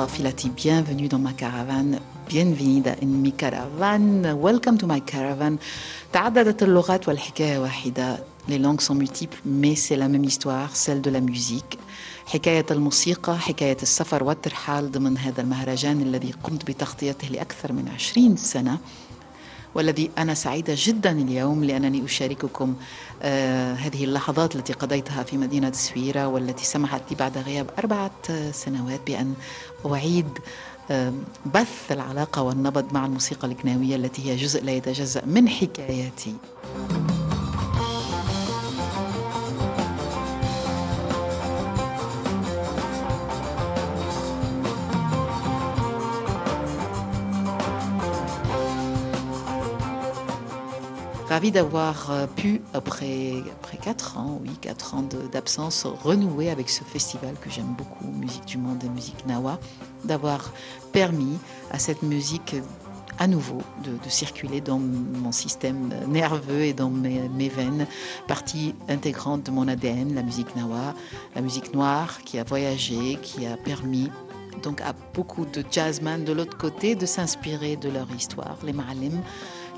قافلتي Bienvenue dans ma caravane Bienvenida in mi caravane Welcome to my caravan تعددت اللغات والحكاية واحدة Les langues sont multiples mais c'est la même histoire celle de la musique حكاية الموسيقى حكاية السفر والترحال ضمن هذا المهرجان الذي قمت بتغطيته لأكثر من عشرين سنة والذي أنا سعيدة جدا اليوم لأنني أشارككم آه هذه اللحظات التي قضيتها في مدينة سويرة والتي سمحت لي بعد غياب أربعة سنوات بأن أعيد آه بث العلاقة والنبض مع الموسيقى الكناوية التي هي جزء لا يتجزأ من حكاياتي. Ravi d'avoir euh, pu, après, après 4 ans, oui, 4 ans d'absence, renouer avec ce festival que j'aime beaucoup, Musique du Monde et Musique Nawa, d'avoir permis à cette musique à nouveau de, circuler dans mon système nerveux et dans mes, veines, partie intégrante de mon ADN, la musique Nawa, la musique noire qui a voyagé, qui a permis donc à beaucoup de jazzmen de l'autre côté de s'inspirer de leur histoire, les Ma'alim,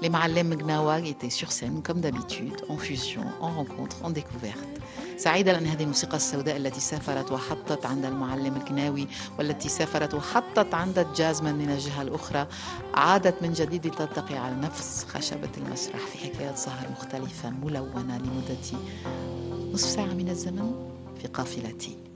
les Ma'alem Gnawag étaient sur scène comme d'habitude, en fusion, en rencontre, en découverte. سعيدة لأن هذه الموسيقى السوداء التي سافرت وحطت عند المعلم الكناوي والتي سافرت وحطت عند الجازمن من الجهة الأخرى عادت من جديد تلتقي على نفس خشبة المسرح في حكاية سهر مختلفة ملونة لمدة نصف ساعة من الزمن في قافلتي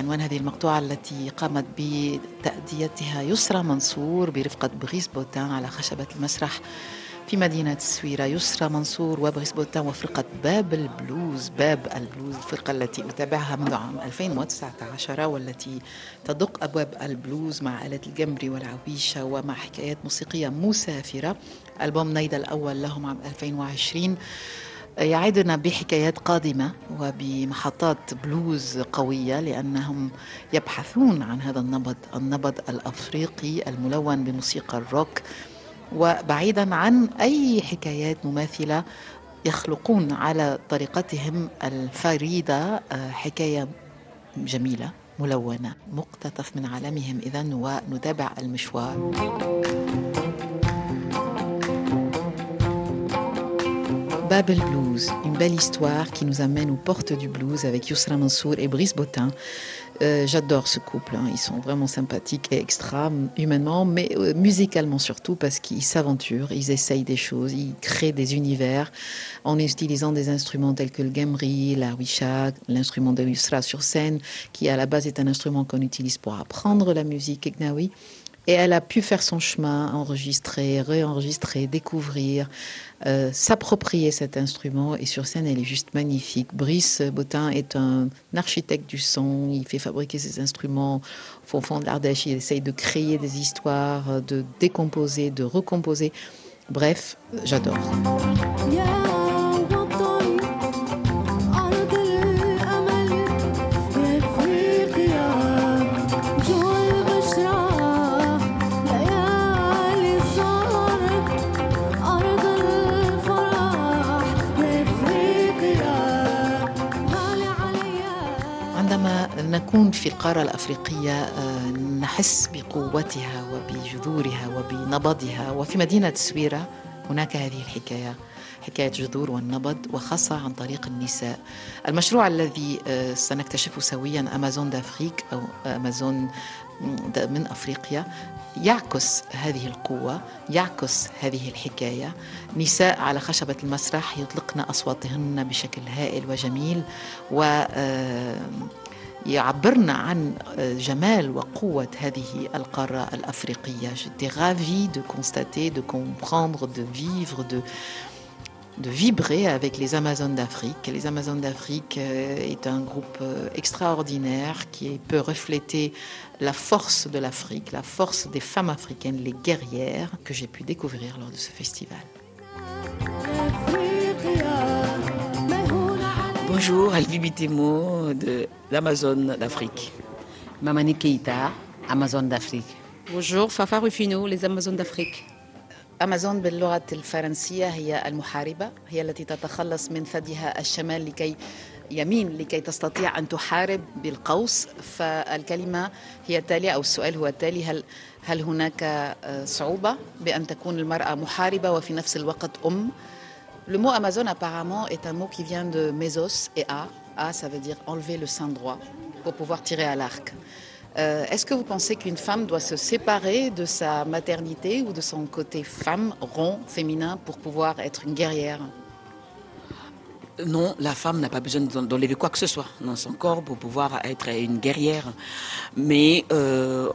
عنوان هذه المقطوعة التي قامت بتأديتها يسرى منصور برفقة بغيس بوتان على خشبة المسرح في مدينة السويرة يسرى منصور وبغيس بوتان وفرقة باب البلوز. باب البلوز الفرقة التي أتابعها منذ عام 2019 والتي تدق أبواب البلوز مع آلة الجمري والعويشة ومع حكايات موسيقية مسافرة. ألبوم نيدا الأول لهم عام 2020 يعدنا بحكايات قادمة وبمحطات بلوز قوية لأنهم يبحثون عن هذا النبض النبض الأفريقي الملون بموسيقى الروك. وبعيدا عن أي حكايات مماثلة يخلقون على طريقتهم الفريدة حكاية جميلة ملونة مقتطف من عالمهم إذا ونتابع المشوار. Babel Blues, une belle histoire qui nous amène aux portes du blues avec Yousra Mansour et Brice Botin. Euh, J'adore ce couple, hein. ils sont vraiment sympathiques et extra humainement, mais euh, musicalement surtout parce qu'ils s'aventurent, ils essayent des choses, ils créent des univers en utilisant des instruments tels que le gamri, la wisha, l'instrument de Yusra sur scène, qui à la base est un instrument qu'on utilise pour apprendre la musique gnawi Et elle a pu faire son chemin, enregistrer, réenregistrer, découvrir, euh, s'approprier cet instrument. Et sur scène, elle est juste magnifique. Brice Botin est un architecte du son. Il fait fabriquer ses instruments au fond de l'Ardèche. Il essaye de créer des histoires, de décomposer, de recomposer. Bref, j'adore. نكون في القارة الأفريقية آه، نحس بقوتها وبجذورها وبنبضها. وفي مدينة سويرة هناك هذه الحكاية حكاية جذور والنبض وخاصة عن طريق النساء. المشروع الذي آه، سنكتشفه سويا أمازون دافريك أو أمازون من أفريقيا. يعكس هذه القوة يعكس هذه الحكاية. نساء على خشبة المسرح يطلقن أصواتهن بشكل هائل وجميل و آه، يعبرنا عن جمال وقوة هذه القارة الأفريقية J'étais ravie de constater, de comprendre, de vivre, de, de vibrer avec les Amazones d'Afrique. Les Amazones d'Afrique est un groupe extraordinaire qui peut refléter la force de l'Afrique, la force des femmes africaines, les guerrières, que j'ai pu découvrir lors de ce festival. Bonjour, Alvi Bitemo de l'Amazone d'Afrique. Mamani Keita, Amazon d'Afrique. Bonjour, Fafa Rufino, les Amazones d'Afrique. أمازون باللغة الفرنسية هي المحاربة هي التي تتخلص من ثديها الشمال لكي يمين لكي تستطيع أن تحارب بالقوس فالكلمة هي التالية أو السؤال هو التالي هل هل هناك صعوبة بأن تكون المرأة محاربة وفي نفس الوقت أم Le mot Amazon apparemment est un mot qui vient de mesos et a. A, ça veut dire enlever le sein droit pour pouvoir tirer à l'arc. Euh, Est-ce que vous pensez qu'une femme doit se séparer de sa maternité ou de son côté femme, rond, féminin, pour pouvoir être une guerrière? Non, la femme n'a pas besoin d'enlever quoi que ce soit dans son corps pour pouvoir être une guerrière. Mais euh,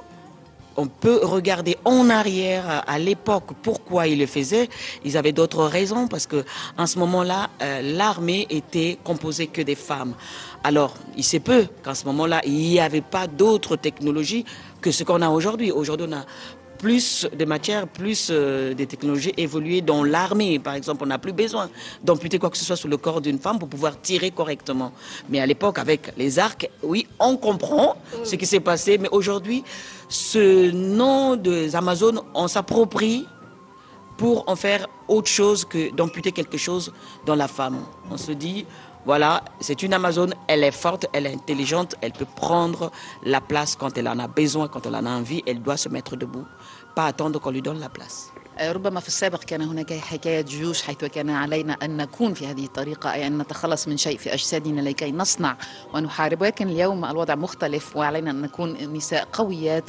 on peut regarder en arrière à l'époque pourquoi ils le faisaient. Ils avaient d'autres raisons parce que en ce moment-là, euh, l'armée était composée que des femmes. Alors, il se peut qu'en ce moment-là, il n'y avait pas d'autres technologies que ce qu'on a aujourd'hui. Aujourd'hui, on a plus de matières, plus euh, de technologies évoluées dans l'armée. Par exemple, on n'a plus besoin d'amputer quoi que ce soit sur le corps d'une femme pour pouvoir tirer correctement. Mais à l'époque, avec les arcs, oui, on comprend ce qui s'est passé. Mais aujourd'hui, ce nom des Amazones, on s'approprie pour en faire autre chose que d'amputer quelque chose dans la femme. On se dit, voilà, c'est une Amazone, elle est forte, elle est intelligente, elle peut prendre la place quand elle en a besoin, quand elle en a envie, elle doit se mettre debout, pas attendre qu'on lui donne la place. ربما في السابق كان هناك حكاية جيوش حيث كان علينا أن نكون في هذه الطريقة أي أن نتخلص من شيء في أجسادنا لكي نصنع ونحارب ولكن اليوم الوضع مختلف وعلينا أن نكون نساء قويات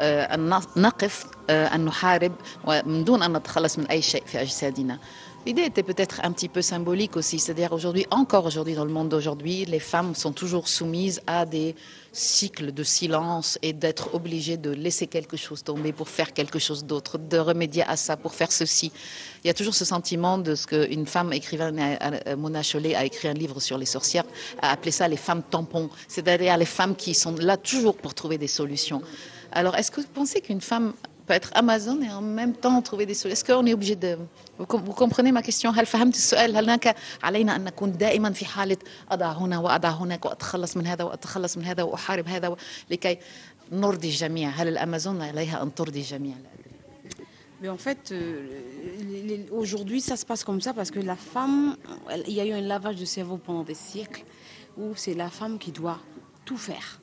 أن نقف أن نحارب ومن دون أن نتخلص من أي شيء في أجسادنا L'idée était peut-être un petit peu symbolique aussi, c'est-à-dire aujourd'hui, encore aujourd'hui dans le monde d'aujourd'hui, les femmes sont toujours soumises à des cycles de silence et d'être obligées de laisser quelque chose tomber pour faire quelque chose d'autre, de remédier à ça pour faire ceci. Il y a toujours ce sentiment de ce qu'une femme écrivaine, Mona Chollet, a écrit un livre sur les sorcières, a appelé ça les femmes tampons, c'est-à-dire les femmes qui sont là toujours pour trouver des solutions. Alors, est-ce que vous pensez qu'une femme peut être Amazon et en même temps trouver des solutions. Est-ce qu'on est obligé de... Vous comprenez ma question هل فهمت السؤال هل هناك علينا أن نكون دائما في حالة أضع هنا وأضع هناك وأتخلص من هذا وأتخلص من هذا وأحارب هذا لكي نرضي الجميع هل الأمازون عليها أن ترضي الجميع Mais en fait, euh, aujourd'hui, ça se passe comme ça parce que la femme, il y a eu un lavage de cerveau pendant des siècles où c'est la femme qui doit tout faire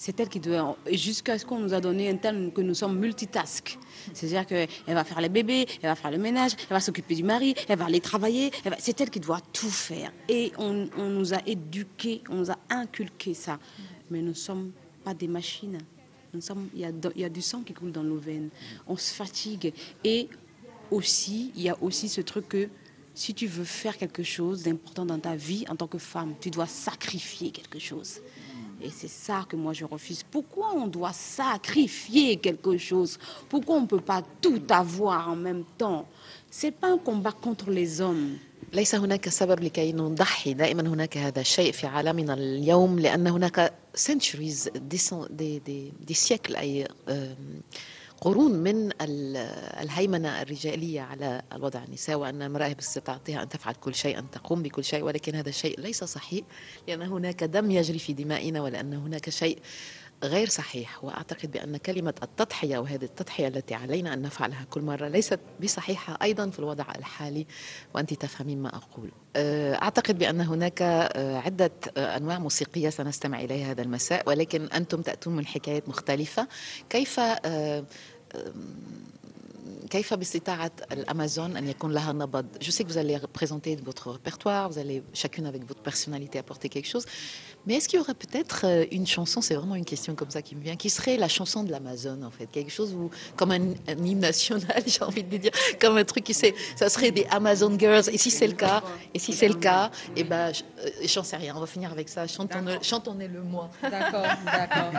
c'est elle qui doit, jusqu'à ce qu'on nous a donné un terme que nous sommes multitask. C'est-à-dire qu'elle va faire les bébés, elle va faire le ménage, elle va s'occuper du mari, elle va aller travailler. C'est elle qui doit tout faire. Et on, nous a éduqués, on nous a inculqué ça. Mais nous ne sommes pas des machines. Il, y a, il y a du sang qui coule dans nos veines. On se fatigue. Et aussi, il y a aussi ce truc que si tu veux faire quelque chose d'important dans ta vie en tant que femme, tu dois sacrifier quelque chose. Et c'est ça que moi je refuse. Pourquoi on doit sacrifier quelque chose Pourquoi on ne peut pas tout avoir en même temps C'est pas un combat contre les hommes. ليس هناك سبب لكي نضحي دائما هناك هذا الشيء في عالمنا اليوم لأن هناك centuries دي, دي, دي سيكل أي قرون من الهيمنة الرجالية على الوضع النساء وأن المرأة باستطاعتها أن تفعل كل شيء أن تقوم بكل شيء ولكن هذا الشيء ليس صحيح لأن هناك دم يجري في دمائنا ولأن هناك شيء غير صحيح وأعتقد بأن كلمة التضحية وهذه التضحية التي علينا أن نفعلها كل مرة ليست بصحيحة أيضا في الوضع الحالي وأنت تفهمين ما أقول. أه، أعتقد بأن هناك أه، عدة أه، أنواع موسيقية سنستمع إليها هذا المساء ولكن أنتم تأتون من حكايات مختلفة كيف Euh, je sais que vous allez présenter votre répertoire, vous allez chacune avec votre personnalité apporter quelque chose, mais est-ce qu'il y aura peut-être euh, une chanson, c'est vraiment une question comme ça qui me vient, qui serait la chanson de l'Amazon en fait, quelque chose comme un, hymne national, j'ai envie de dire, comme un truc qui c'est, ça serait des Amazon Girls, et si c'est le cas, et si c'est le cas, et ben, euh, j'en sais rien, on va finir avec ça, chantons-le chantons le moi. D'accord, d'accord,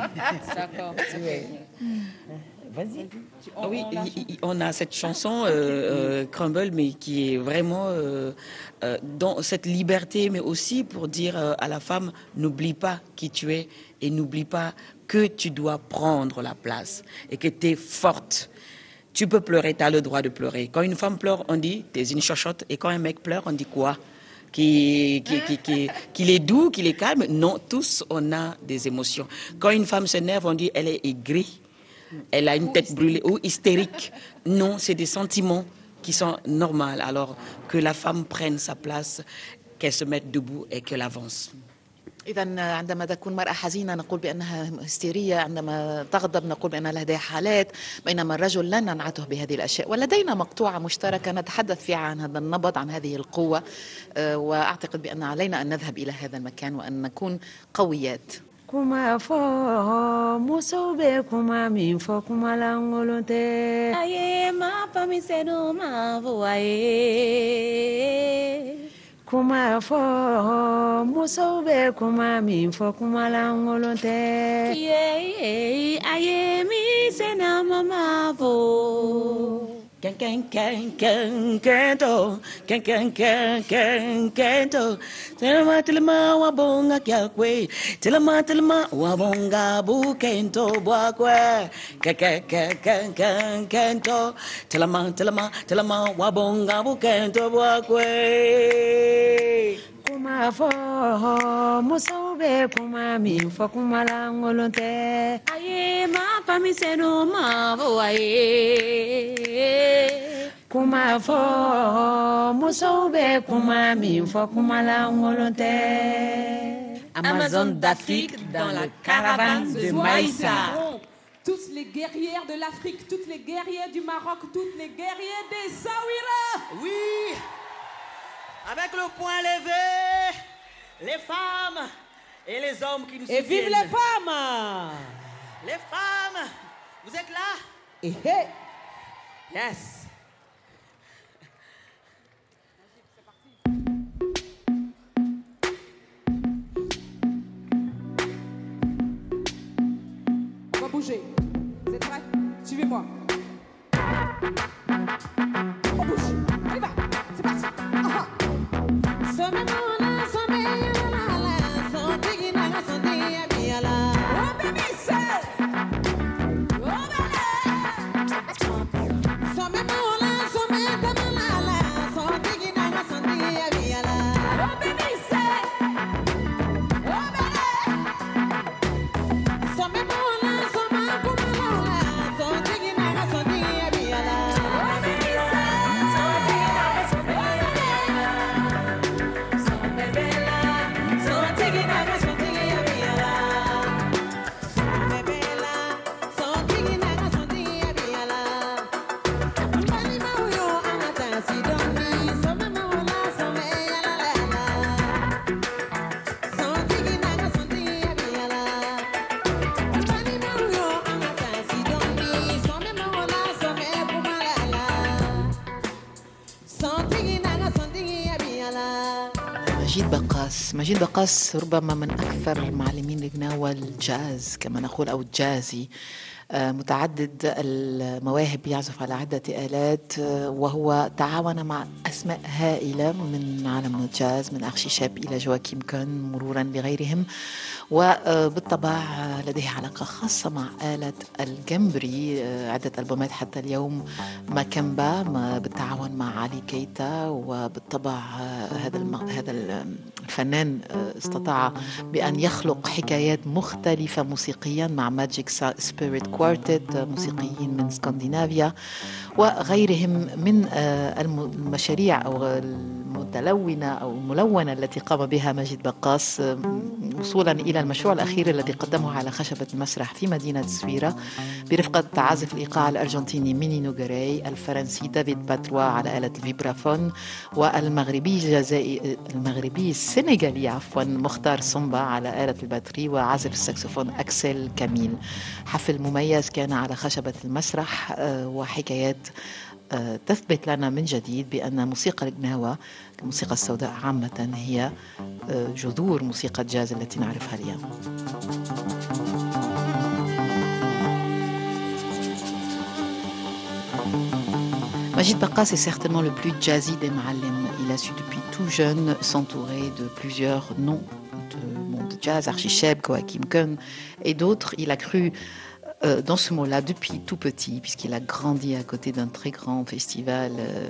d'accord. Vas-y. Ah oui, on a cette chanson euh, euh, Crumble, mais qui est vraiment euh, dans cette liberté, mais aussi pour dire à la femme n'oublie pas qui tu es et n'oublie pas que tu dois prendre la place et que tu es forte. Tu peux pleurer, tu as le droit de pleurer. Quand une femme pleure, on dit t'es une chochotte, et quand un mec pleure, on dit quoi? Qu'il qui, qui, qui, est doux, qu'il est calme? Non, tous, on a des émotions. Quand une femme s'énerve, on dit elle est aigrie elle a une tête brûlée ou hystérique. Non, c'est des sentiments qui sont normaux. Alors que la femme prenne sa place, qu'elle se mette debout et qu'elle avance. إذا عندما تكون مرأة حزينة نقول بأنها هستيرية عندما تغضب نقول بأنها لديها حالات بينما الرجل لا ننعته بهذه الأشياء ولدينا مقطوعة مشتركة نتحدث فيها عن هذا النبض عن هذه القوة وأعتقد بأن علينا أن نذهب إلى هذا المكان وأن نكون قويات kuma fɔ musow bɛ kuma min fɔ kuma lankolon tɛ. a ye ma famisɛnninw ma fɔ a ye. kuma fɔ musow bɛ kuma min fɔ kuma lankolon tɛ. ye a ye ma fɔ. Can can can can canto, can can can can canto. Telema telema wabonga kyakwe, telema telema wabonga bukento bwakwe. Can can can can can canto, telema telema telema wabonga bukento bwakwe. Kuma fɔ musow bɛ kuma min fɔ kuma lankolon tɛ. a ye ma famisɛnninw ma fɔ a ye. kuma fɔ musow bɛ kuma min fɔ kuma lankolon tɛ. Amazon d'Afrique dans la caravane de Maïssa. Toutes les guerrières de l'Afrique, toutes les guerrières du Maroc, toutes les guerrières des Sawira. Oui. Avec le poing levé, les femmes et les hommes qui nous et vive les femmes Les femmes, vous êtes là? Et hey. Yes. On va bouger. Vous êtes prêts? Suivez-moi. On bouge. Y va. So مجيد بقاس. مجيد بقاس ربما من أكثر معلمين الغناوة الجاز كما نقول أو الجازي. آه، متعدد المواهب يعزف على عدة آلات آه، وهو تعاون مع أسماء هائلة من عالم الجاز من أرشي شيب إلى جواكيم كون مرورا بغيرهم. وبالطبع لديه علاقة خاصة مع آلة الجمبري عدة ألبومات حتى اليوم. ماكمبا بالتعاون مع علي كيتا وبالطبع هذا هذا الفنان استطاع بأن يخلق حكايات مختلفة موسيقيا مع Magic Spirit Quartet موسيقيين من اسكندنافيا وغيرهم من المشاريع أو المتلونة أو الملونة التي قام بها مجيد بقاص وصولا إلى المشروع الأخير الذي قدمه على خشبة المسرح في مدينة سويرة برفقة عازف الإيقاع الأرجنتيني مينينو غاري الفرنسي دافيد باتروا على آلة الفيبرافون والمغربي الجزائري المغربي السنغالي عفوا مختار سومبا على آلة ال batterie وعازف الساكسفون أكسل كميل. حفل مميز كان على خشبة المسرح آه، وحكايات آه، تثبت لنا من جديد بأن موسيقى الجناوة الموسيقى السوداء عامة هي آه، جذور موسيقى الجاز التي نعرفها اليوم. Majid Barkas est certainement le plus jazzy des Ma'alem. Il a su tout jeune s'entourer de plusieurs noms de monde jazz, Archie Sheb, Koakim Kun et d'autres. Il a cru euh, dans ce mot-là depuis tout petit, puisqu'il a grandi à côté d'un très grand festival, euh,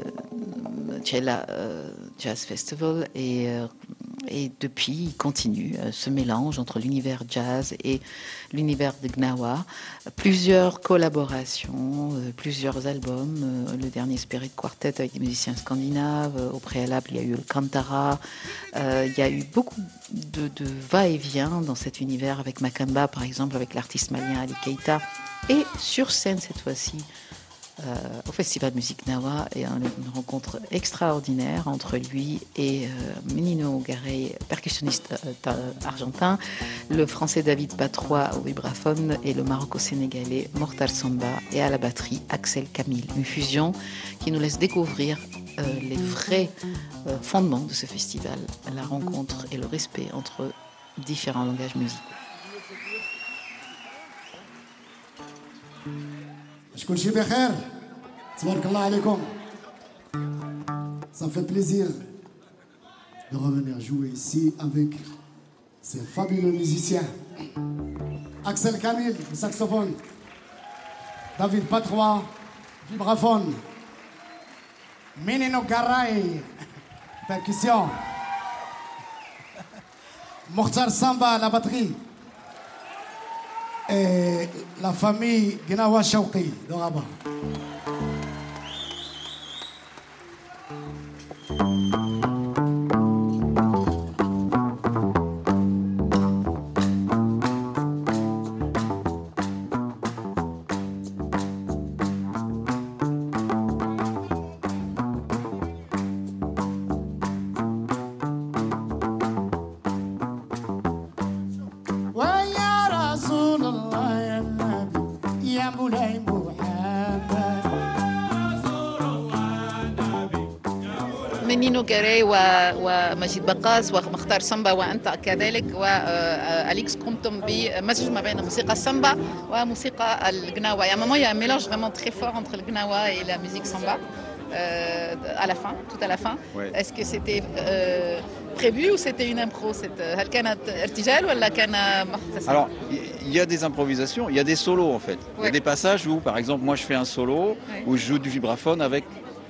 euh Jazz Festival, et, et depuis il continue ce mélange entre l'univers jazz et l'univers de Gnawa. Plusieurs collaborations, plusieurs albums, le dernier Spirit Quartet avec des musiciens scandinaves, au préalable il y a eu le Kantara, il y a eu beaucoup de, de va-et-vient dans cet univers avec Makamba par exemple, avec l'artiste malien Ali Keita, et sur scène cette fois-ci, euh, au Festival Musique Nawa, et une rencontre extraordinaire entre lui et euh, Menino Garay, percussionniste euh, argentin, le français David Patrois au vibraphone et le maroco-sénégalais Mortal Samba et à la batterie Axel Camille. Une fusion qui nous laisse découvrir les vrais fondements de ce festival, la rencontre et le respect entre différents langages musicaux. شكون شي بخير تبارك الله عليكم Ça fait plaisir de revenir jouer ici avec ces fabuleux musiciens. Axel Camille, saxophone. David Patrois, vibraphone. Menino Garay, percussion. Mokhtar Samba, la batterie. la famille Gnawa Chaouki, Doraba. Rabat. كاري ومجيد بقاز ومختار سامبا وانت كذلك واليكس قمتم بمزج ما بين موسيقى السامبا وموسيقى الجناوا يعني ماما يا ميلانج فريمون تري فور entre le gnawa et la musique samba euh, à la fin, tout à la fin. Ouais. Est-ce que c'était euh, prévu ou c'était une impro هل كانت ارتجال ولا كان Alors, il y a des improvisations, il y a des solos en fait. Il y a des passages où, par exemple, moi je fais un solo ouais. où je joue du vibraphone avec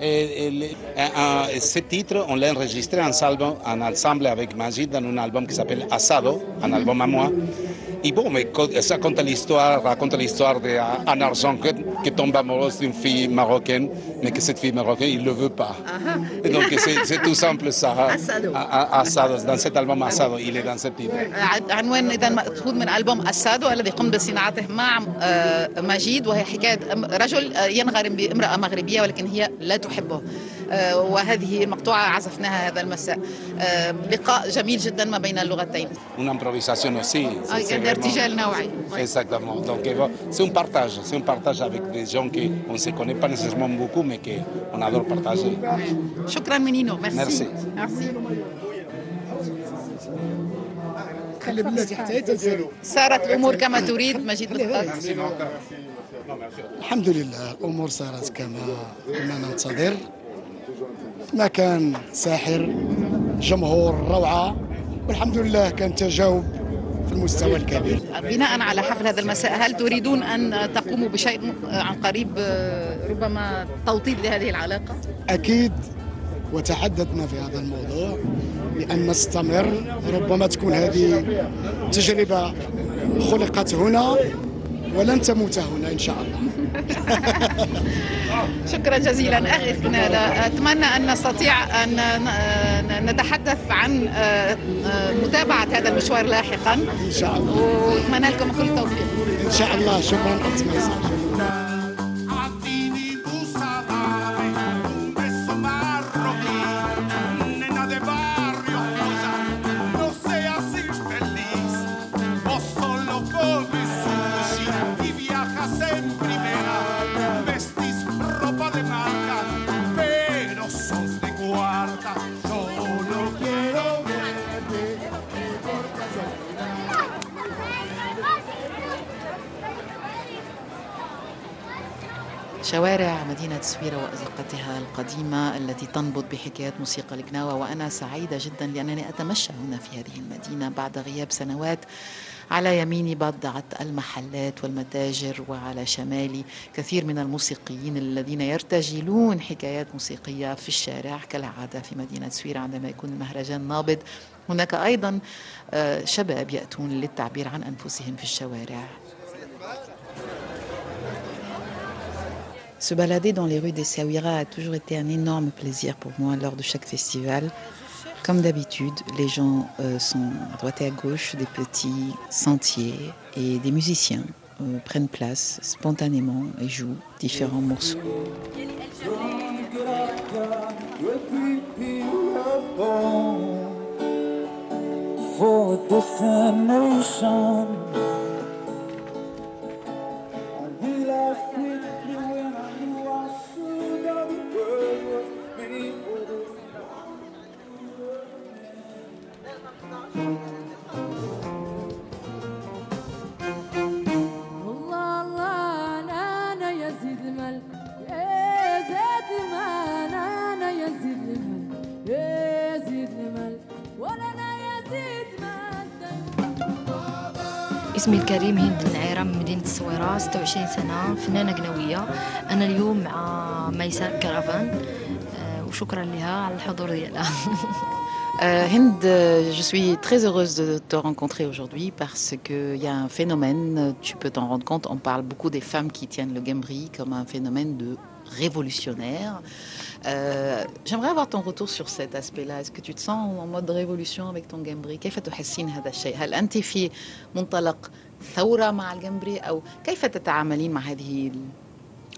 ce titre, on l'a enregistré ensemble, en ensemble avec Majid dans un album qui s'appelle Asado, un album à moi. Et bon, mais ça raconte l'histoire, raconte l'histoire d'un argent qui, tombe amoureuse d'une fille marocaine mais que cette fille marocaine, il ne le veut pas. Et donc c'est tout simple ça. Asado. Asado. Dans cet album Asado, il est dans ce titre. عنوان اذا ماخوذ من البوم اسادو الذي قم بصناعته مع مجيد وهي حكايه رجل ينغرم بامراه مغربيه ولكن هي لا تحبه وهذه المقطوعه عزفناها هذا المساء لقاء جميل جدا ما بين اللغتين. Une improvisation aussi. كان ارتجال نوعي. Exactement. Donc c'est un partage, c'est un partage avec des gens qu'on ne se connaît pas nécessairement beaucoup mais qu'on adore partager. شكرا منينو ميرسي. ميرسي. صارت الأمور كما تريد مجيد الحمد لله الأمور صارت كما كنا ننتظر مكان ساحر جمهور روعة والحمد لله كان تجاوب في المستوى الكبير. بناء على حفل هذا المساء هل تريدون أن تقوموا بشيء عن قريب ربما توطيد لهذه العلاقة؟ أكيد وتحدثنا في هذا الموضوع بأن نستمر. ربما تكون هذه تجربة خلقت هنا ولن تموت هنا إن شاء الله. شكرا جزيلا. أخي أتمنى أن نستطيع أن نتحدث عن متابعة هذا المشوار لاحقا. إن شاء الله. وأتمنى لكم كل التوفيق. إن شاء الله. شكرا. شوارع مدينة سويرة وأزقتها القديمة التي تنبض بحكايات موسيقى الكناوة وأنا سعيدة جدا لأنني أتمشى هنا في هذه المدينة بعد غياب سنوات على يميني بضعت المحلات والمتاجر وعلى شمالي كثير من الموسيقيين الذين يرتجلون حكايات موسيقية في الشارع كالعادة في مدينة سويرة عندما يكون المهرجان نابض. هناك أيضا شباب يأتون للتعبير عن أنفسهم في الشوارع. Se balader dans les rues des Saouira a toujours été un énorme plaisir pour moi lors de chaque festival. Comme d'habitude, les gens euh, sont à droite et à gauche des petits sentiers et des musiciens euh, prennent place spontanément et jouent différents morceaux. اسمي الكريم هند النعيرة من مدينة الصويرة 26 سنة فنانة قنوية أنا اليوم مع ميساء كرافان وشكرا لها على الحضور ديالها Euh, Hind, je suis très heureuse de te rencontrer aujourd'hui parce qu'il y a un phénomène, tu peux t'en rendre compte, on parle beaucoup des femmes qui tiennent le Gambri comme un phénomène de révolutionnaire. Euh, J'aimerais avoir ton retour sur cet aspect-là. Est-ce que tu te sens en mode révolution avec ton Gambri كيف تحسين هذا الشيء؟ هل أنت في منطلق ثورة مع الجمبري أو كيف تتعاملين مع هذه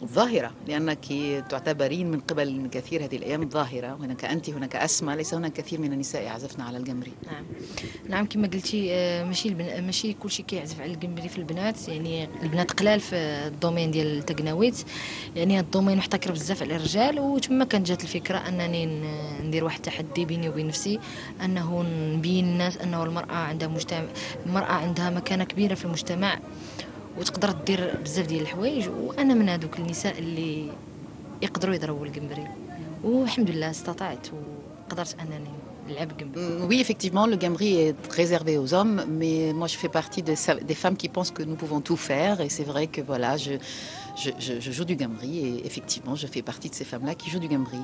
ظاهرة لأنك تعتبرين من قبل كثير هذه الأيام ظاهرة هناك أنت هناك أسماء ليس هناك كثير من النساء يعزفن على الجمبري نعم. نعم كما قلتي ماشي البن... ماشي كل شيء كيعزف على الجمبري في البنات يعني البنات قلال في ال domaine ديال التقناويت يعني ال domaine محتكر بزاف على الرجال وتما كانت جات الفكرة أنني ندير واحد التحدي بيني وبين نفسي أنه نبين الناس أنه المرأة عندها مجتمع المرأة عندها مكانة كبيرة في المجتمع. وتقدر دير بزاف ديال الحوايج وأنا من هذوك النساء اللي يقدروا يضربوا الجمبري والحمد لله استطعت وقدرت انني Oui, effectivement, le gambri est réservé aux hommes, mais moi je fais partie de, des femmes qui pensent que nous pouvons tout faire, et c'est vrai que voilà, je, je, je, joue du gambri, et effectivement, je fais partie de ces femmes-là qui jouent du gambri.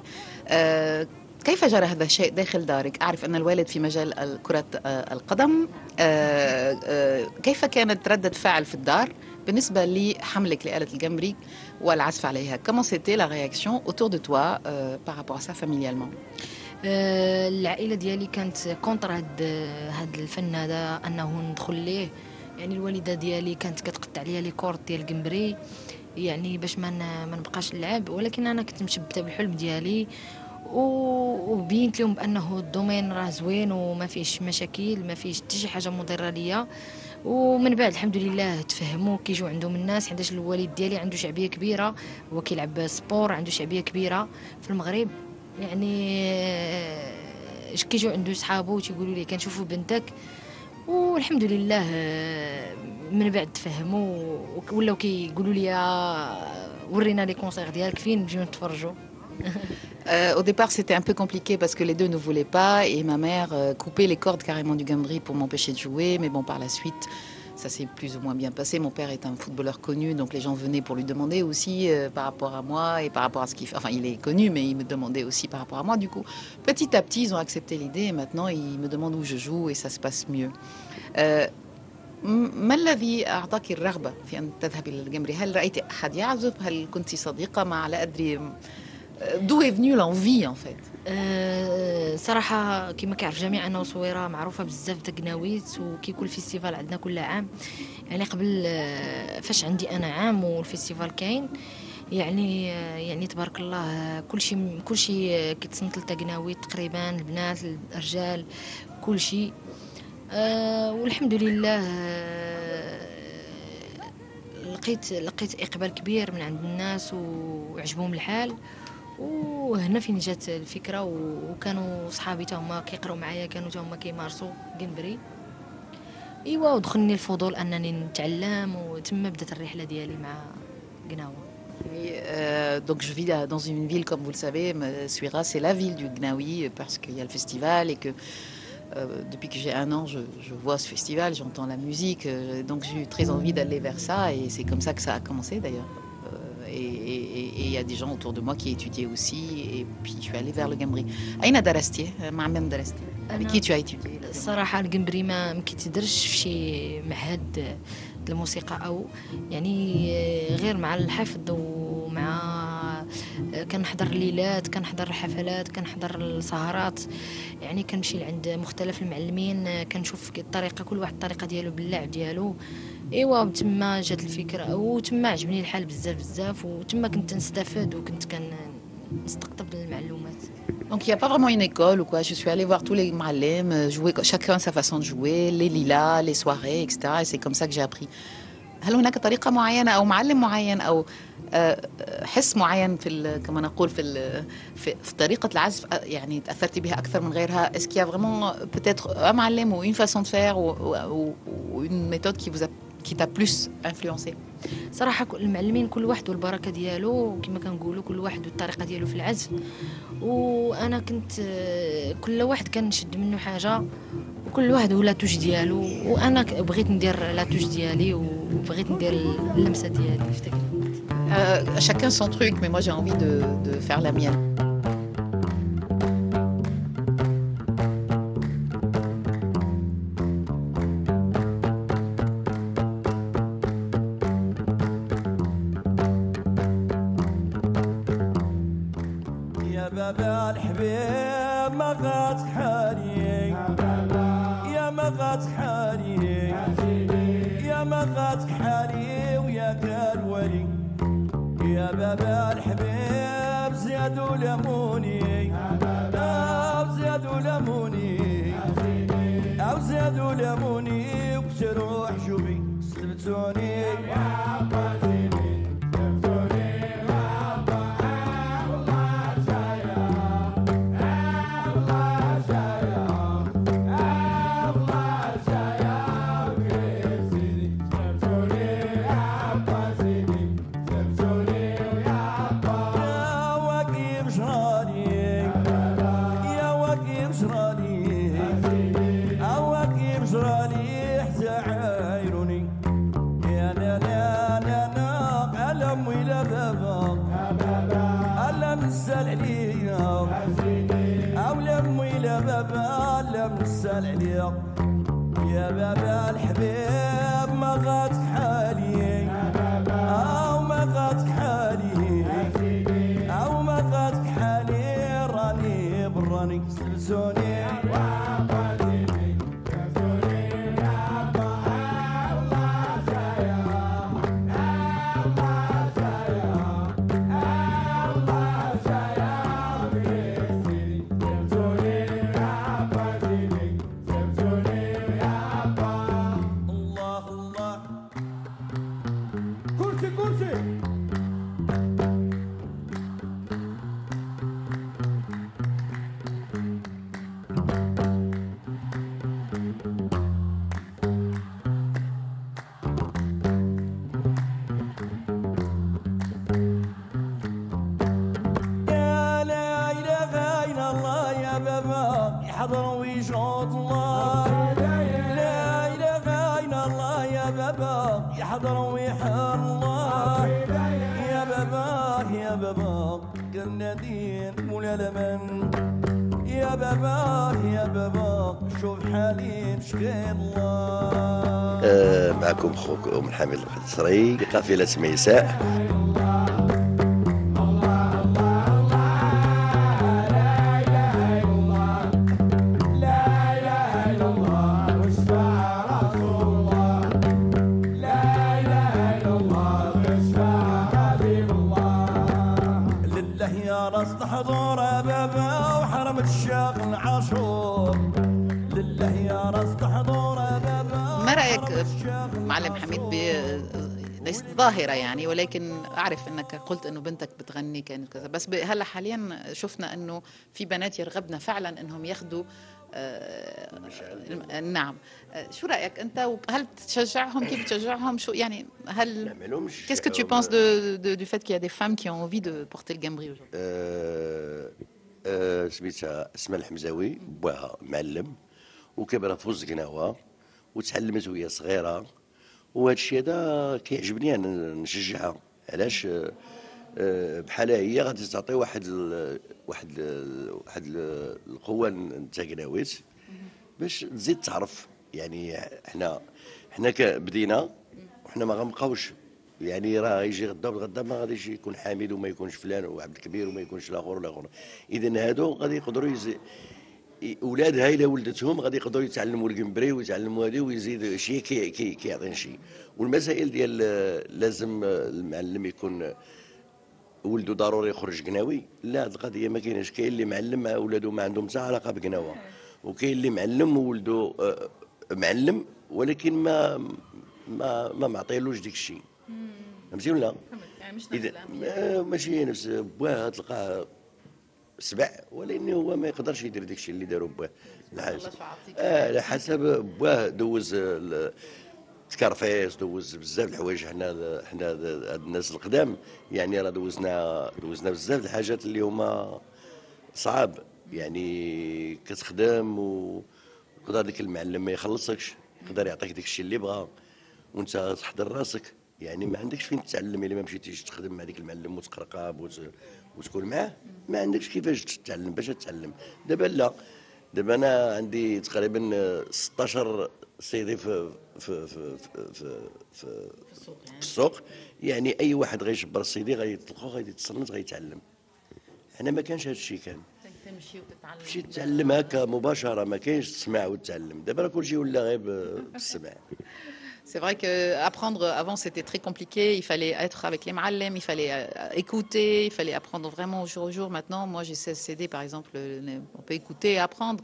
Euh, كيف جرى هذا الشيء داخل دارك؟ أعرف أن الوالد في مجال كرة القدم كيف كانت ردة فعل في الدار بالنسبة لحملك لآلة الجمبري والعزف عليها. Autour de toi euh, par rapport à ça familialement? آه، العائلة ديالي كانت contre هاد هاد الفن هذا أنه ندخل ليه. يعني الوالدة ديالي كانت كتقطع ليا les cordes ديال الجمبري يعني باش ما نبقاش نلعب. ولكن أنا كنت متشبتة بالحلم ديالي. وبينت لهم بأنه ال domaine راه زوين وما فيهش مشاكل ما فيهش حتى شي حاجة مضره ليا ومن بعد الحمد لله تفهموا كيجيو عندهم الناس حيتاش الوالد ديالي عنده شعبية كبيرة هو كيلعب sport عنده شعبية كبيرة في المغرب. يعني آه، كيجيو عنده صحابو تيقولوا لي كنشوفوا بنتك والحمد لله آه، من بعد تفهموا ولاو كيقولوا لي ورينا les concerts ديالك فين نجيو نتفرجوا Euh, au départ, c'était un peu compliqué parce que les deux ne voulaient pas et ma mère euh, coupait les cordes carrément du gambri pour m'empêcher de jouer. Mais bon, par la suite, ça s'est plus ou moins bien passé. Mon père est un footballeur connu, donc les gens venaient pour lui demander aussi euh, par rapport à moi et par rapport à ce qu'il fait. Enfin, il est connu, mais il me demandait aussi par rapport à moi. Du coup, petit à petit, ils ont accepté l'idée et maintenant, ils me demandent où je joue et ça se passe mieux. Euh, م- ما الذي أعطاك الرغبة في أن تذهبي للجمبري؟ هل رأيت أحد يعزف؟ هل كنت صديقة مع لا أدري D'où est venue l'envie en أه صراحة كما كيعرف الجميع أنه صويرة معروفة بزاف تقناويت وكيكون الفيستيفال عندنا كل عام يعني قبل آه، فاش عندي أنا عام والفيستيفال كاين يعني آه، يعني تبارك الله آه، كل شيء كل شيء كيتصنت للتقناويت تقريبا البنات الرجال كل شيء والحمد لله لقيت لقيت إقبال كبير من عند الناس وعجبهم الحال. وهنا فين جات الفكره و- وكانوا صحابي تا هما كيقراو معايا كانوا تا هما كيمارسوا جمبري ايوا ودخلني الفضول انني نتعلم وتما بدات الرحله ديالي مع قناوه Et, euh, donc je vis à- dans une ville, comme vous le savez, me- Suira, c'est la ville du Gnawi euh, parce qu'il y a le festival et que euh, depuis que j'ai un an, je, je vois ce festival, j'entends la musique, euh, donc j'ai eu très envie d'aller vers ça et c'est comme ça que ça a commencé d'ailleurs. Et il y a des gens autour de moi qui étudiaient aussi et puis je suis allée vers le Gambri. أين درستي؟ مع من درستي؟ Avec qui tu as étudié الصراحه الجمبري ما ما كيتدرش في شي معهد الموسيقى أو يعني غير مع الحفظ ومع كنحضر ليلات كنحضر حفلات كنحضر السهرات يعني كنمشي لعند مختلف المعلمين كنشوف الطريقة كل واحد الطريقة ديالو باللعب ديالو إيوا تما جات الفكرة وتما عجبني الحال بزاف بزاف وتما كنت نستفاد وكنت كنستقطب المعلومات Donc il n'y a pas vraiment une école ou quoi. Je suis allée voir tous les معلم, jouer chacun sa façon لي jouer, les ليلة, les soirées, etc. Et c'est comme ça que هل هناك طريقة معينة أو معلم معين أو آه، آه، حس معين في كما نقول في في, طريقة العزف آه، يعني تأثرتي بها أكثر من غيرها؟ est-ce que vraiment peut-être معلم ou une façon de faire ou une méthode qui vous qui t'a plus influencé. صراحة المعلمين كل واحد والبركة ديالو كما كنقولوا كل واحد والطريقة ديالو في العزف. وأنا كنت آه، كل واحد كنشد منه حاجة وكل واحد هو لاتوش ديالو. وأنا ك- بغيت ندير لاتوش ديالي وبغيت ندير اللمسة ديالي. في Euh, Chacun son truc, mais moi j'ai envie de, de faire la mienne. عليق يا بابا الحبيب ما غاتك حالي. أو ما غاتك حالي. أو ما غاتك حالي. راني براني سلسوني. معكم اخوكم حامد القدسري قافله ميساء معلم حميد ليست ظاهرة يعني ولكن أعرف أنك قلت أنه بنتك بتغني كانت كذا. بس هلا حاليا شفنا أنه في بنات يرغبن فعلا أنهم ياخذوا آه، الم- نعم. آه، شو رأيك أنت؟ هل تشجعهم كيف تشجعهم شو يعني هل Qu'est-ce que tu penses de, de- du fait qu'il y a des femmes qui ont envie de porter le gambri aujourd'hui آه، آه، سميتها اسماء الحمزاوي بواها معلم وكبرت في وسط قناوة وتعلمت وهي صغيرة. وهذا الشيء هذا كيعجبني أنا نشجعها. علاش؟ آه، آه، بحالها هي غادي تعطي واحد ال واحد ال واحد ال القوة نتاع قناويت باش تزيد تعرف. يعني إحنا ك- بدينا وحنا ما غنبقاوش. يعني راه يجي غدا والغدا ما غاديش يكون حامد وما يكونش فلان وعبد الكبير وما يكونش الآخر والاخر اذا هادو غادي يقدروا اولادها الا ولدتهم غادي يقدروا يتعلموا الكمبري ويتعلموا هذه ويزيد شيء كي كي كيعطي شيء والمسائل ديال آه، لازم آه، المعلم يكون ولده ضروري يخرج قناوي لا هاد القضية ما كايناش. كاين اللي معلم مع ولده ما عندهم حتى علاقة بقناوه وكاين اللي معلم وولده آه، معلم ولكن ما ما ما معطيلوش ديك الشيء. فهمتي ولا؟ يعني مش إذا ما- ماشي نفس. بواه تلقاه سبع ولكن هو ما يقدرش يدير داك الشيء اللي داروا بواه على حسب آه على حسب بواه دوز تكرفيس دوز بزاف الحوايج حنا حنا هاد الناس القدام. يعني راه دوزنا دوزنا بزاف الحاجات اللي هما صعاب. يعني كتخدم ويقدر ديك المعلم ما يخلصكش يقدر يعطيك داك الشيء اللي بغا وانت تحضر راسك. يعني ما عندكش فين تتعلم إلا ما مشيتيش تخدم مع ديك المعلم وتقرقاب وت... وتكون معاه؟ ما عندكش كيفاش تتعلم باش تتعلم. دابا لا. دابا أنا عندي تقريبا 16 سيدي في في في في في, في, السوق. يعني أي واحد غيجبر السيدي غيطلقو غادي يتصنت غيتعلم حنا ما كانش هذا الشيء كان تمشي وتتعلم. تمشي تتعلم هكا مباشرة ما كاينش تسمع وتتعلم. دابا راه كلشي ولا غير بالسمع C'est vrai que apprendre avant c'était très compliqué. Il fallait être avec les ma'allem, il fallait euh, écouter, il fallait apprendre vraiment au jour au jour. Maintenant, moi j'ai 16 CD par exemple, on peut écouter et apprendre.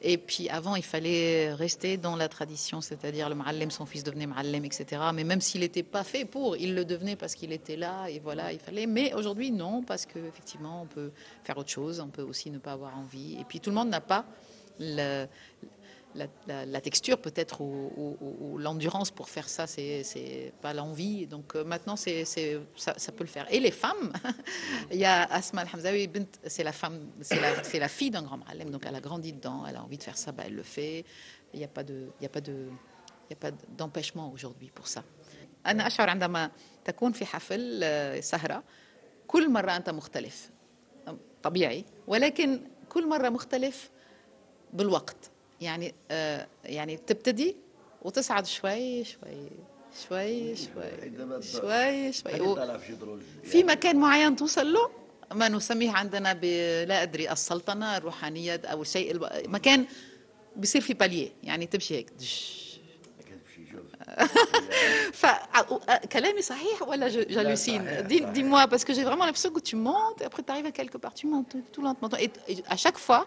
Et puis avant, il fallait rester dans la tradition, c'est-à-dire le ma'allem, son fils devenait ma'allem, etc. Mais même s'il n'était pas fait pour, il le devenait parce qu'il était là et voilà, il fallait. Mais aujourd'hui, non, parce que effectivement, on peut faire autre chose, on peut aussi ne pas avoir envie. Et puis tout le monde n'a pas le, la, la- la texture peut-être ou, ou- ou- ou l'endurance pour faire ça, c'est c'est pas l'envie. Donc euh, maintenant, c'est c'est- ça, ça peut le faire. Et les femmes, il y a Asma Al-Hamzaoui, bint, c'est la femme, c'est la, c'est la fille d'un grand malem, donc elle a grandi dedans, elle a envie de faire ça, bah, elle le fait. Il n'y a pas de, il y a pas de, il y a pas d'empêchement aujourd'hui pour ça. أنا أشعر عندما تكون في حفل آه، سهرة كل مرة أنت مختلف طبيعي ولكن كل مرة مختلف بالوقت يعني آه يعني تبتدي وتصعد شوي شوي شوي شوي شوي شوي. في مكان معين توصل له؟ ما نسميه عندنا لا أدري السلطنة الروحانية أو الب- مكان بيصير في باليه يعني تمشي هيك دش. ف كلامي صحيح ولا j'hallucine dis, dis-moi parce que j'ai vraiment l'impression que tu montes et après tu arrives à quelque part tu montes tout, tout lentement. Et, et à chaque fois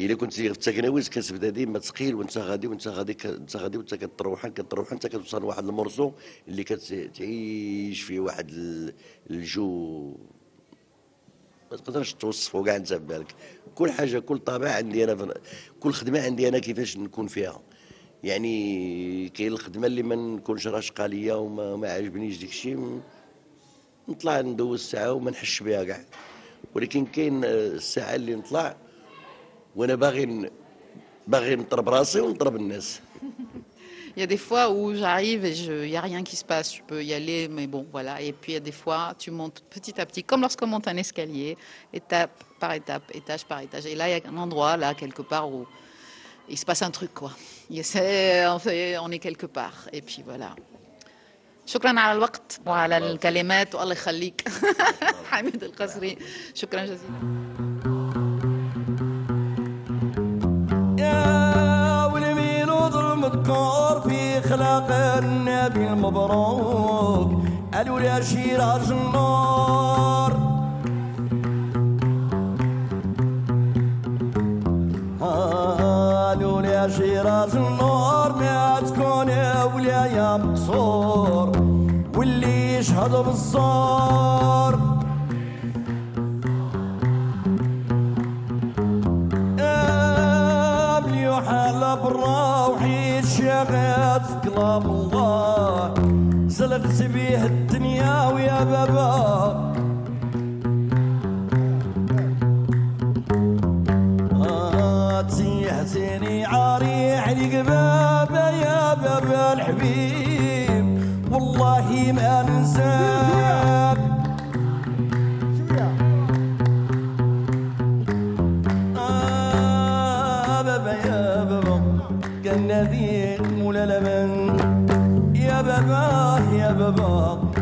إلا كنتي في التكناويز كتبدا ديما ثقيل وإنت غادي وإنت غادي إنت غادي وإنت كتروح كتروح إنت كتوصل لواحد المورسو اللي كتعيش فيه واحد ال- الجو. ما تقدرش توصفه كاع أنت بالك كل حاجة كل طابع عندي أنا كل خدمة عندي أنا كيفاش نكون فيها. يعني كاين الخدمة اللي ما نكونش راشقة ليا وما ما عاجبنيش ديك الشيء نطلع ندوز ساعه وما نحش بها كاع. ولكن كاين الساعة اللي نطلع وانا باغي ن- باغي نضرب راسي ونضرب الناس Il y a des fois où j'arrive et il n'y a rien qui se passe, je peux y aller, mais bon, voilà. Et puis il y a des fois, tu montes petit à petit, comme lorsqu'on monte un escalier, étape par étape, étage par étage. Et là, il y a un endroit, là, quelque part, où il se passe un truc, quoi. Il essaie- on, fait- on est quelque part. Et puis voilà. شكرا على الوقت وعلى الكلمات والله يخليك حميد القصري شكرا جزيلا يا واليمين وظلم الذكور في خلاق النبي المبروك. قالوا يا شيراج النور قالوا يا شيراج النور ما تكون ولاية مقصور. واللي يشهد بالزور بالروحي الشغف في كلام الله. زلقت بيه الدنيا ويا بابا. تيحتني عاري عليك بابا يا بابا الحبيب. والله ما ننساك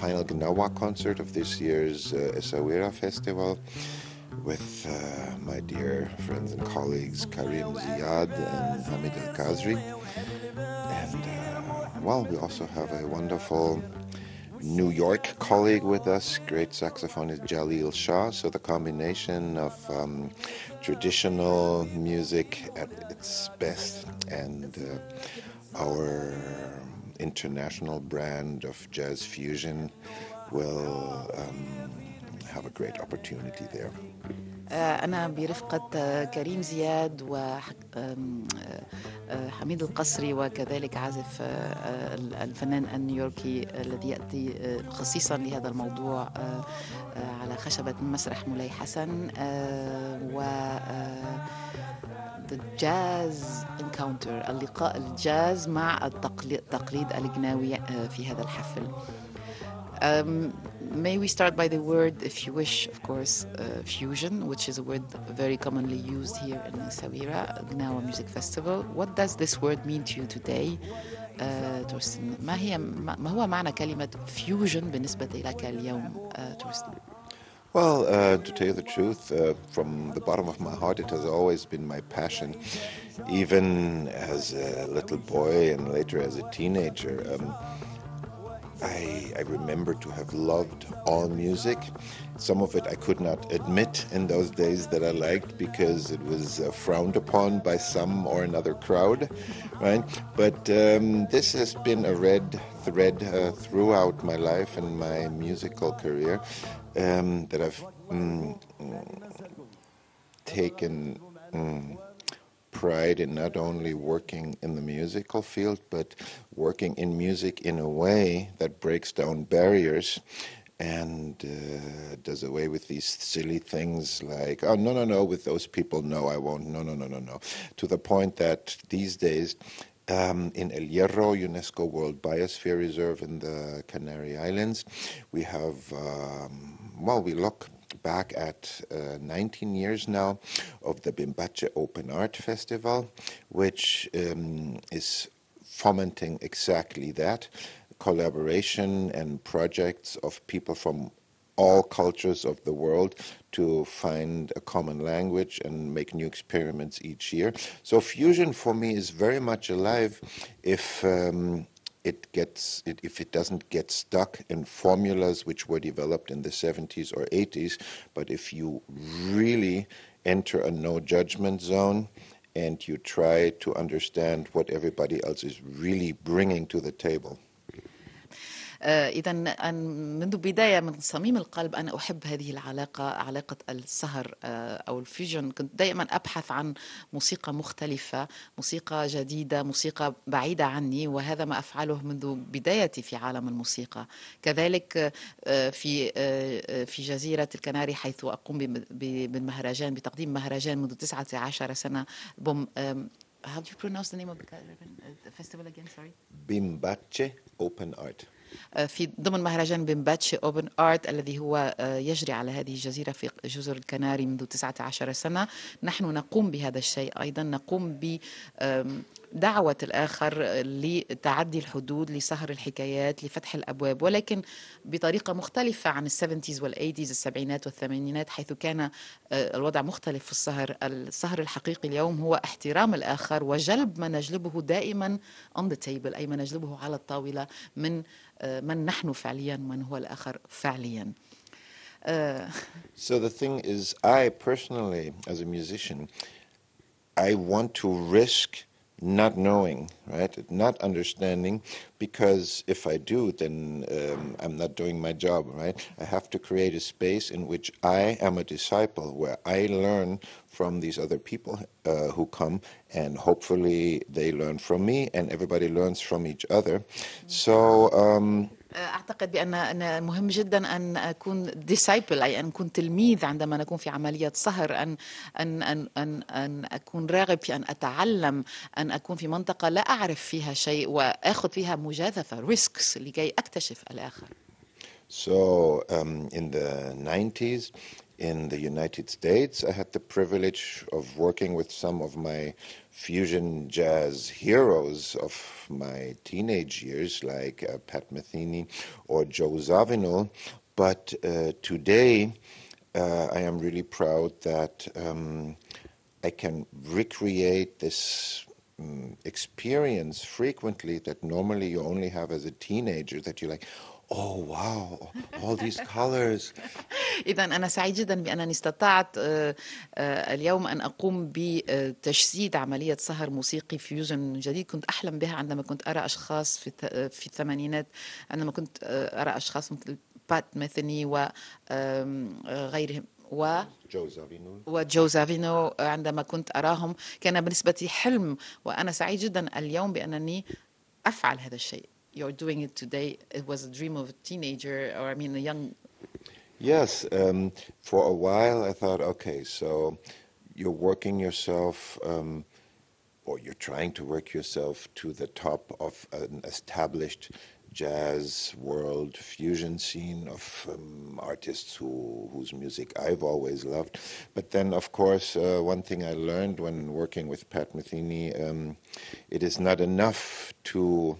final Gnawa concert of this year's uh, Essaouira Festival with uh, my dear friends and colleagues Karim Ziad and Hamid El Kazri. And, uh, well, we also have a wonderful New York colleague with us, great saxophonist Jalil Shah. So the combination of um, traditional music at its best and uh, our international brand of jazz fusion will um, have a great opportunity there. آه، أنا برفقة آه، كريم زياد وحميد القصري وكذلك عازف آه، آه، الفنان النيويوركي الذي يأتي آه، خصيصا لهذا الموضوع آه، آه، على خشبة مسرح مولاي حسن آه، و آه، The Jazz Encounter اللقاء الجاز مع التقليد التقليد الجناوي آه، في هذا الحفل Um, may we start by the word, if you wish, of course, uh, fusion, which is a word very commonly used here in Sawira, Gnawa Music Festival. What does this word mean to you today? Uh, تورستن ما هي ما هو معنى كلمة fusion بالنسبة لك اليوم uh, تورستن؟ Well, uh, to tell you the truth, uh, from the bottom of my heart, it has always been my passion, even as a little boy and later as a teenager. Um, I, I remember to have loved all music. Some of it I could not admit in those days that I liked because it was uh, frowned upon by some or another crowd, right? But um, this has been a red thread uh, throughout my life and my musical career um, that I've mm, taken. Mm, pride in not only working in the musical field, but working in music in a way that breaks down barriers and uh, does away with these silly things like, oh, no, no, no, with those people, no, I won't, no, no, no, no, no. To the point that these days, um, in El Hierro, UNESCO World Biosphere Reserve in the Canary Islands, we have, um, well, we look back at uh, 19 years now of the Bimbache Open Art Festival, which um, is fomenting exactly that collaboration and projects of people from all cultures of the world to find a common language and make new experiments each year. So fusion for me is very much alive if um, it gets it, if it doesn't get stuck in formulas which were developed in the 70s or 80s but if you really enter a no judgment zone and you try to understand what everybody else is really bringing to the table إذا منذ بداية من صميم القلب أنا أحب هذه العلاقة علاقة السهر أو الفيجن كنت دائما أبحث عن موسيقى مختلفة موسيقى جديدة موسيقى بعيدة عني وهذا ما أفعله منذ بدايتي في عالم الموسيقى كذلك في في جزيرة الكناري حيث أقوم بالمهرجان بتقديم مهرجان منذ 19 سنة بوم How do you pronounce the name of the festival again? Sorry. Bimbache Open Art. في ضمن مهرجان بمباتشي اوبن ارت الذي هو يجري على هذه الجزيرة في جزر الكناري منذ 19 سنة. نحن نقوم بهذا الشيء أيضا. نقوم ب دعوة الآخر لتعدي الحدود لسهر الحكايات لفتح الأبواب ولكن بطريقة مختلفة عن السبنتيز والأيديز السبعينات والثمانينات حيث كان الوضع مختلف في السهر. السهر الحقيقي اليوم هو احترام الآخر وجلب ما نجلبه دائما on the table أي ما نجلبه على الطاولة من من نحن فعليا من هو الآخر فعليا So the thing is, I personally, as a musician, I want to risk not knowing, right? Not understanding, because if I do, then um, I'm not doing my job, right? I have to create a space in which I am a disciple, where I learn from these other people uh, who come, and hopefully they learn from me, and everybody learns from each other. So. Um, أعتقد بأن مهم جدا أن أكون disciple أي أن أكون تلميذ عندما نكون في عملية سهر ان ان ان ان, أن أكون راغب في أن أتعلم أن أكون في منطقة لا أعرف فيها شيء وآخذ فيها مجازفة risques لكي أكتشف الآخر. So um, in the 90s in the United States, I had the privilege of working with some of my fusion jazz heroes of my teenage years, like uh, Pat Metheny or Joe Zawinul. But uh, today, uh, I am really proud that um, I can recreate this um, experience frequently that normally you only have as a teenager, that you're like, oh wow. All these colors. اذا أنا سعيد جدا بأنني استطعت اليوم أن أقوم بتجسيد عملية سهر موسيقي فيوجن جديد. كنت أحلم بها عندما كنت أرى أشخاص في في الثمانينات عندما كنت أرى أشخاص مثل بات ميثني وغيرهم و جو زافينو وجو زافينو عندما كنت أراهم. كان بالنسبة لي حلم وأنا سعيد جدا اليوم بأنني أفعل هذا الشيء. You're doing it today, it was a dream of a teenager, or I mean, a young. Yes, um, for a while I thought, okay, so you're working yourself, um, or you're trying to work yourself to the top of an established jazz world fusion scene of um, artists who, whose music I've always loved. But then, of course, uh, one thing I learned when working with Pat Metheny, um, it is not enough to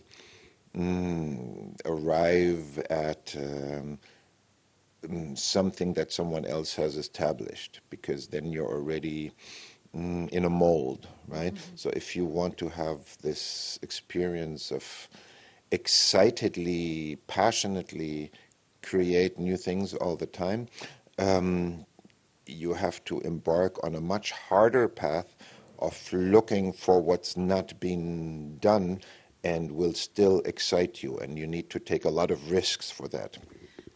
mm, arrive at um, mm, something that someone else has established, because then you're already mm, in a mold, right? Mm-hmm. So if you want to have this experience of excitedly, passionately create new things all the time. Um, you have to embark on a much harder path of looking for what's not been done and will still excite you, and you need to take a lot of risks for that.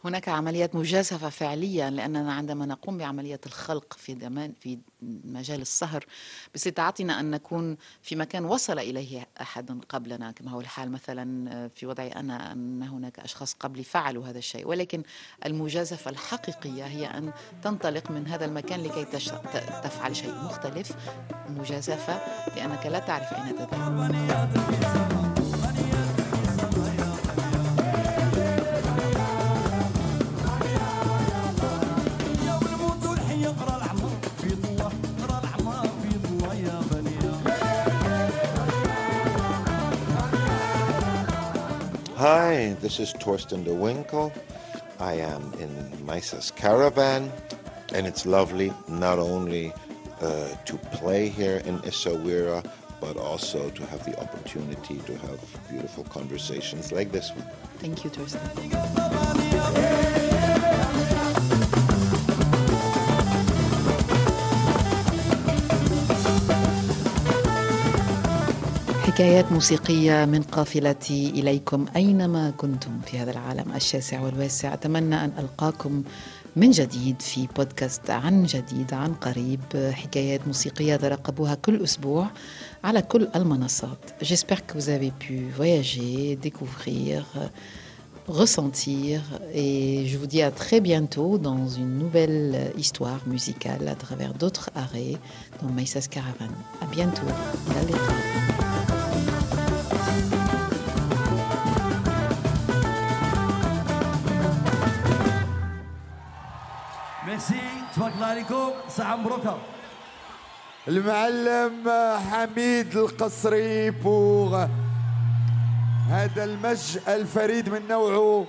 هناك عمليات مجازفة فعليا لأننا عندما نقوم بعملية الخلق في دمان في مجال السهر باستطاعتنا أن نكون في مكان وصل إليه أحد قبلنا كما هو الحال مثلا في وضعي أنا أن هناك أشخاص قبلي فعلوا هذا الشيء ولكن المجازفة الحقيقية هي أن تنطلق من هذا المكان لكي تفعل شيء مختلف مجازفة لأنك لا تعرف أين تذهب Hi, this is Torsten de Winkel. I am in Misa's Caravan, and it's lovely not only uh, to play here in Essaouira, but also to have the opportunity to have beautiful conversations like this one. Thank you, Torsten. حكايات موسيقية من قافلتي إليكم أينما كنتم في هذا العالم الشاسع والواسع. أتمنى أن ألقاكم من جديد في بودكاست عن جديد عن قريب حكايات موسيقية ترقبوها كل أسبوع على كل المنصات. J'espère que vous avez pu voyager découvrir ressentir et je vous dis à bientôt dans très bientôt dans une nouvelle histoire musicale دون ميساس كارفان arrêts dans ميرسي تبارك الله عليكم. ساعة مبروكة المعلم حميد القصري بوغ. هذا المج الفريد من نوعه.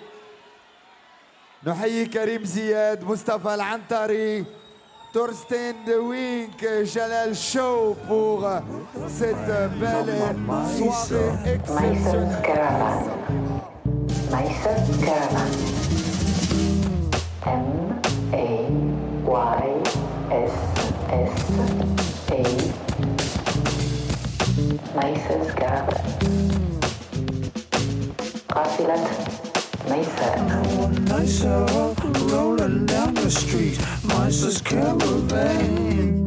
نحيي كريم زياد مصطفى العنتري. تورستين دوينك جلال شو بوغ. cette belle soirée exceptionnelle. Maïs Caravan. M Nicer rolling down the street, Miser's caravan.